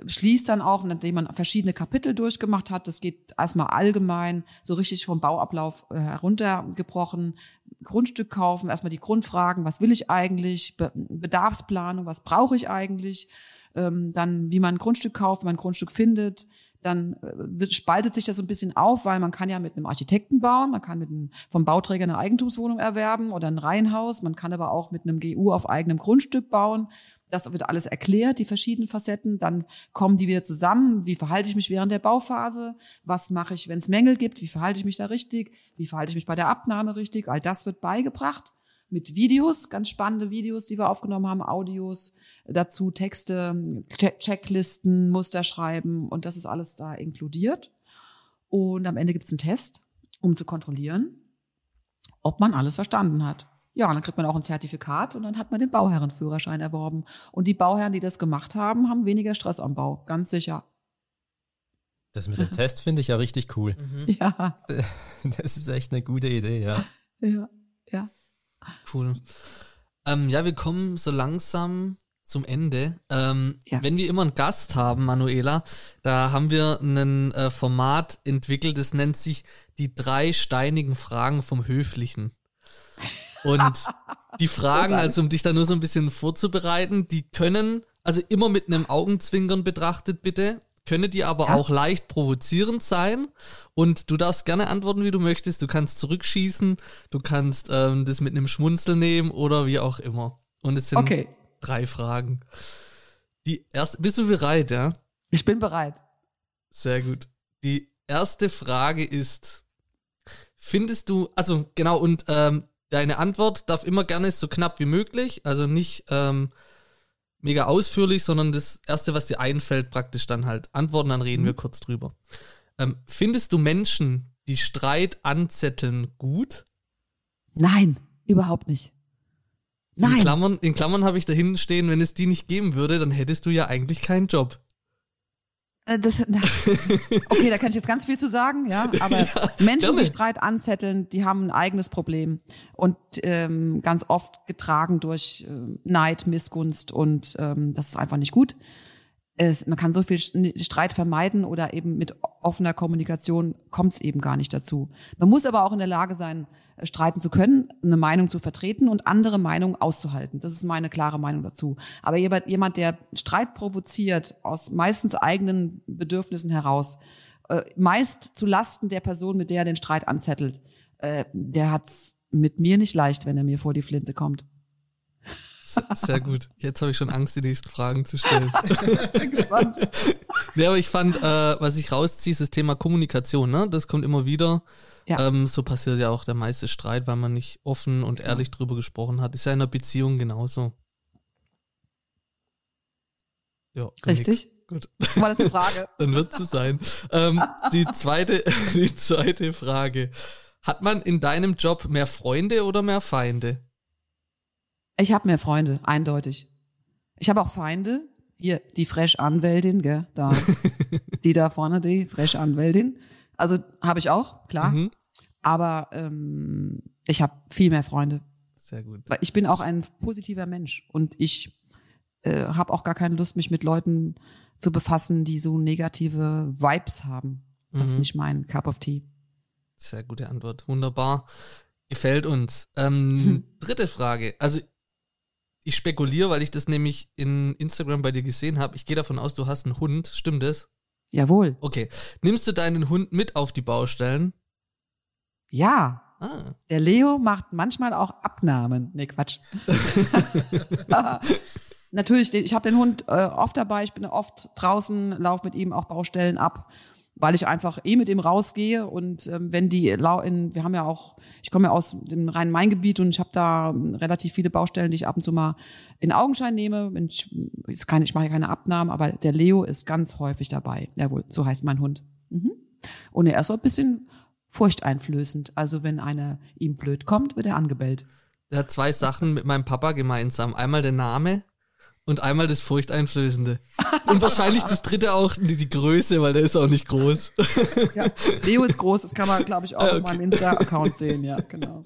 schließt dann auch, nachdem man verschiedene Kapitel durchgemacht hat. Das geht erstmal allgemein, so richtig vom Bauablauf äh, heruntergebrochen. Grundstück kaufen, erstmal die Grundfragen, was will ich eigentlich, Bedarfsplanung, was brauche ich eigentlich, ähm, dann wie man ein Grundstück kauft, wie man ein Grundstück findet, dann äh, spaltet sich das so ein bisschen auf, weil man kann ja mit einem Architekten bauen, man kann mit einem, vom Bauträger eine Eigentumswohnung erwerben oder ein Reihenhaus, man kann aber auch mit einem GU auf eigenem Grundstück bauen. Das wird alles erklärt, die verschiedenen Facetten. Dann kommen die wieder zusammen. Wie verhalte ich mich während der Bauphase? Was mache ich, wenn es Mängel gibt? Wie verhalte ich mich da richtig? Wie verhalte ich mich bei der Abnahme richtig? All das wird beigebracht mit Videos, ganz spannende Videos, die wir aufgenommen haben, Audios, dazu Texte, Checklisten, Muster schreiben und das ist alles da inkludiert. Und am Ende gibt es einen Test, um zu kontrollieren, ob man alles verstanden hat. Ja, und dann kriegt man auch ein Zertifikat und dann hat man den Bauherrenführerschein erworben. Und die Bauherren, die das gemacht haben, haben weniger Stress am Bau, ganz sicher. Das mit dem Test finde ich ja richtig cool. Mhm. Ja. (laughs) Das ist echt eine gute Idee, ja. Ja, ja. Cool. Ähm, ja, wir kommen so langsam zum Ende. Ähm, ja. Wenn wir immer einen Gast haben, Manuela, da haben wir ein äh, Format entwickelt, das nennt sich die drei steinigen Fragen vom Höflichen. Und (laughs) die Fragen, also um dich da nur so ein bisschen vorzubereiten, die können, also immer mit einem Augenzwinkern betrachtet bitte, können die aber ja. auch leicht provozierend sein. Und du darfst gerne antworten, wie du möchtest. Du kannst zurückschießen, du kannst ähm, das mit einem Schmunzel nehmen oder wie auch immer. Und es sind okay. drei Fragen. Die erste, bist du bereit, ja? Ich bin bereit. Sehr gut. Die erste Frage ist, findest du, also genau, und ähm, deine Antwort darf immer gerne so knapp wie möglich, also nicht ähm, mega ausführlich, sondern das Erste, was dir einfällt, praktisch dann halt antworten, dann reden mhm. wir kurz drüber. Ähm, findest du Menschen, die Streit anzetteln, gut? Nein, überhaupt nicht. Nein. In Klammern, in Klammern habe ich dahin stehen, wenn es die nicht geben würde, dann hättest du ja eigentlich keinen Job. Äh, das, okay, da kann ich jetzt ganz viel zu sagen, ja. (laughs) Aber ja, Menschen, die Streit anzetteln, die haben ein eigenes Problem und ähm, ganz oft getragen durch äh, Neid, Missgunst und ähm, das ist einfach nicht gut es, man kann so viel Streit vermeiden oder eben mit offener Kommunikation kommt es eben gar nicht dazu. Man muss aber auch in der Lage sein, äh, streiten zu können, eine Meinung zu vertreten und andere Meinungen auszuhalten. Das ist meine klare Meinung dazu. Aber jemand, der Streit provoziert aus meistens eigenen Bedürfnissen heraus, äh, meist zu Lasten der Person, mit der er den Streit anzettelt, äh, der hat's mit mir nicht leicht, wenn er mir vor die Flinte kommt. (laughs) Sehr gut. Jetzt habe ich schon Angst, die nächsten Fragen zu stellen. (laughs) Bin gespannt. Ja, aber ich fand, äh, was ich rausziehe, ist das Thema Kommunikation. Ne? Das kommt immer wieder. Ja. Ähm, so passiert ja auch der meiste Streit, weil man nicht offen und ehrlich ja. drüber gesprochen hat. Ist ja in einer Beziehung genauso. Ja, Richtig. Nix. Gut. War das eine Frage? (laughs) Dann wird es sein. Ähm, die, zweite, die zweite Frage. Hat man in deinem Job mehr Freunde oder mehr Feinde? Ich habe mehr Freunde, eindeutig. Ich habe auch Feinde. Hier, die Fresh-Anwältin, gell, da. (laughs) die da vorne, die Fresh-Anwältin. Also habe ich auch, klar. Mhm. Aber ähm, ich habe viel mehr Freunde. Sehr gut. Weil ich bin auch ein positiver Mensch und ich äh, habe auch gar keine Lust, mich mit Leuten zu befassen, die so negative Vibes haben. Das mhm. ist nicht mein Cup of Tea. Sehr gute Antwort. Wunderbar. Gefällt uns. Ähm, hm. (laughs) Dritte Frage. Also ich spekuliere, weil ich das nämlich in Instagram bei dir gesehen habe. Ich gehe davon aus, du hast einen Hund. Stimmt das? Jawohl. Okay. Nimmst du deinen Hund mit auf die Baustellen? Ja. Ah. Der Leo macht manchmal auch Abnahmen. Nee, Quatsch. (laughs) (laughs) Natürlich, ich habe den Hund äh, oft dabei, ich bin oft draußen, laufe mit ihm auch Baustellen ab weil ich einfach eh mit ihm rausgehe und ähm, wenn die in, wir haben ja auch, ich komme ja aus dem Rhein-Main-Gebiet und ich habe da relativ viele Baustellen, die ich ab und zu mal in Augenschein nehme. Ich, ist keine, ich mache keine Abnahmen, aber der Leo ist ganz häufig dabei. Jawohl, so heißt mein Hund. Mhm. Und er ist so ein bisschen furchteinflößend. Also wenn einer ihm blöd kommt, wird er angebellt. Er hat zwei Sachen mit meinem Papa gemeinsam. Einmal der Name und einmal das Furchteinflößende. Und wahrscheinlich das dritte auch die, die Größe, weil der ist auch nicht groß. Ja, Leo ist groß, das kann man, glaube ich, auch okay. auf meinem Insta-Account sehen, ja, genau.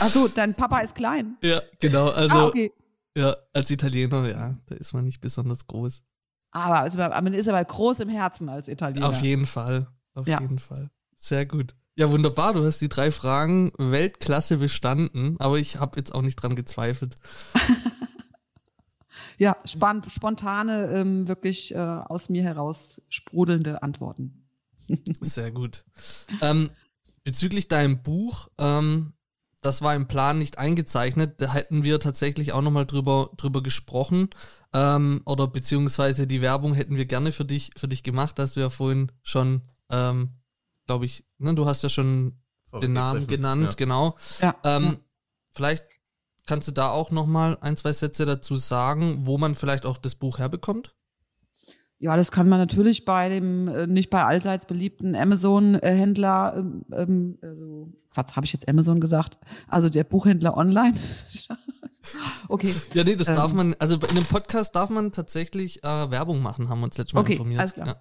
Achso, dein Papa ist klein. Ja, genau. Also, ah, okay. Ja, als Italiener, ja, da ist man nicht besonders groß. Aber also, man ist aber groß im Herzen als Italiener. Auf jeden Fall. Auf Ja. jeden Fall. Sehr gut. Ja, wunderbar. Du hast die drei Fragen Weltklasse bestanden, aber ich habe jetzt auch nicht dran gezweifelt. (laughs) Ja, span spontane, ähm, wirklich äh, aus mir heraus sprudelnde Antworten. (laughs) Sehr gut. ähm, bezüglich deinem Buch, ähm, das war im Plan nicht eingezeichnet. Da hätten wir tatsächlich auch nochmal drüber, drüber gesprochen. Ähm, oder beziehungsweise die Werbung hätten wir gerne für dich, für dich gemacht. Hast du ja vorhin schon, ähm, glaube ich, ne, du hast ja schon den Namen genannt, Ja. genau. Ja. Ähm, ja. Vielleicht kannst du da auch nochmal ein, zwei Sätze dazu sagen, wo man vielleicht auch das Buch herbekommt? Ja, das kann man natürlich bei dem äh, nicht bei allseits beliebten Amazon-Händler, ähm, ähm, also, was habe ich jetzt Amazon gesagt? Also der Buchhändler online. (laughs) okay, Ja, nee, das Ähm. darf man, also in einem Podcast darf man tatsächlich äh, Werbung machen, haben wir uns letztes Mal Okay, informiert. alles klar. Ja.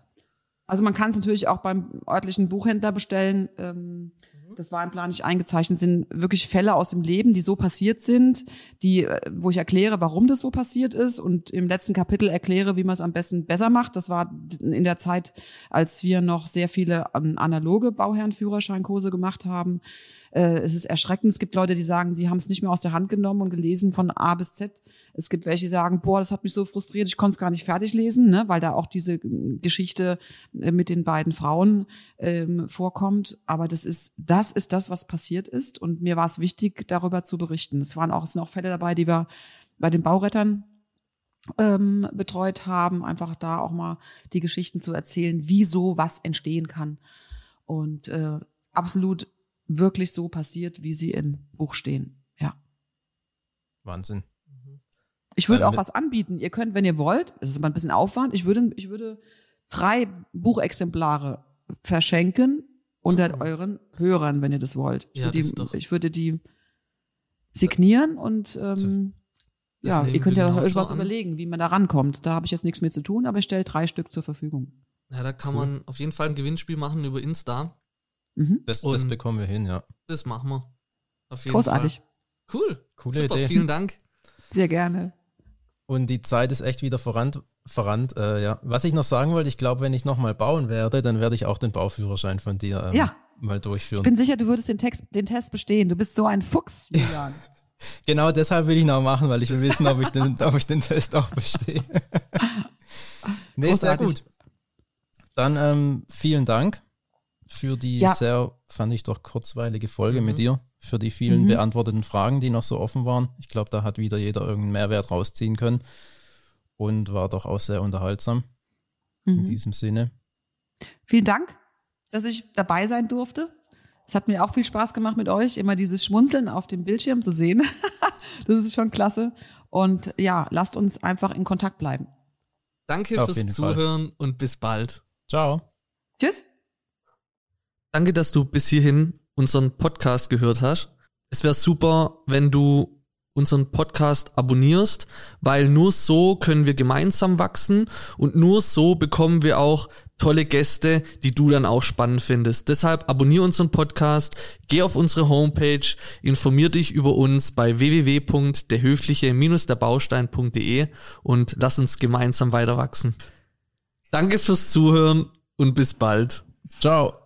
Also man kann es natürlich auch beim örtlichen Buchhändler bestellen. Ähm, das war im Plan nicht eingezeichnet, sind wirklich Fälle aus dem Leben, die so passiert sind, die, äh, wo ich erkläre, warum das so passiert ist und im letzten Kapitel erkläre, wie man es am besten besser macht. Das war in der Zeit, als wir noch sehr viele ähm, analoge Bauherrenführerscheinkurse gemacht haben. Äh, es ist erschreckend. Es gibt Leute, die sagen, sie haben es nicht mehr aus der Hand genommen und gelesen von A bis Z. Es gibt welche, die sagen, boah, das hat mich so frustriert, ich konnte es gar nicht fertig lesen, ne? weil da auch diese äh, Geschichte äh, mit den beiden Frauen ähm, vorkommt. Aber das ist, das ist das, was passiert ist. Und mir war es wichtig, darüber zu berichten. Es waren auch, es sind auch Fälle dabei, die wir bei den Baurettern ähm, betreut haben, einfach da auch mal die Geschichten zu erzählen, wieso was entstehen kann. Und äh, absolut wirklich so passiert, wie sie im Buch stehen. Ja. Wahnsinn. Ich würde auch was anbieten. Ihr könnt, wenn ihr wollt, es ist immer ein bisschen Aufwand, ich würde, ich würde drei Buchexemplare verschenken unter Mhm. euren Hörern, wenn ihr das wollt. Ich Ja, würde das die, ich würde die signieren und ähm, Das ja, ihr könnt ja genauso euch was an. überlegen, wie man da rankommt. Da habe ich jetzt nichts mehr zu tun, aber ich stelle drei Stück zur Verfügung. Ja, da kann man auf jeden Fall ein Gewinnspiel machen über Insta. Mhm. Das, das bekommen wir hin, ja. Das machen wir. Auf jeden Großartig. Fall. Cool. Coole Super, Idee. vielen Dank. Sehr gerne. Und die Zeit ist echt wieder voran. voran äh, ja. Was ich noch sagen wollte, ich glaube, wenn ich nochmal bauen werde, dann werde ich auch den Bauführerschein von dir ähm, Ja. mal Ich durchführen. bin sicher, du würdest den, Text, den Test bestehen. Du bist so ein Fuchs, (laughs) Julian. Genau deshalb will ich noch machen, weil ich will wissen, ob ich den, ob ich den Test auch bestehe. (laughs) nee, sehr Großartig. gut. Dann ähm, vielen Dank für die Ja. sehr, fand ich doch kurzweilige Folge Mhm. mit dir, für die vielen Mhm. beantworteten Fragen, die noch so offen waren. Ich glaube, da hat wieder jeder irgendeinen Mehrwert rausziehen können und war doch auch sehr unterhaltsam in Mhm. diesem Sinne. Vielen Dank, dass ich dabei sein durfte. Es hat mir auch viel Spaß gemacht mit euch, immer dieses Schmunzeln auf dem Bildschirm zu sehen. (laughs) das ist schon klasse. Und ja, lasst uns einfach in Kontakt bleiben. Danke Auf fürs jeden Fall. Zuhören und bis bald. Ciao. Tschüss. Danke, dass du bis hierhin unseren Podcast gehört hast. Es wäre super, wenn du unseren Podcast abonnierst, weil nur so können wir gemeinsam wachsen und nur so bekommen wir auch tolle Gäste, die du dann auch spannend findest. Deshalb abonniere unseren Podcast, geh auf unsere Homepage, informier dich über uns bei www.derhöfliche-derbaustein.de und lass uns gemeinsam weiter wachsen. Danke fürs Zuhören und bis bald. Ciao.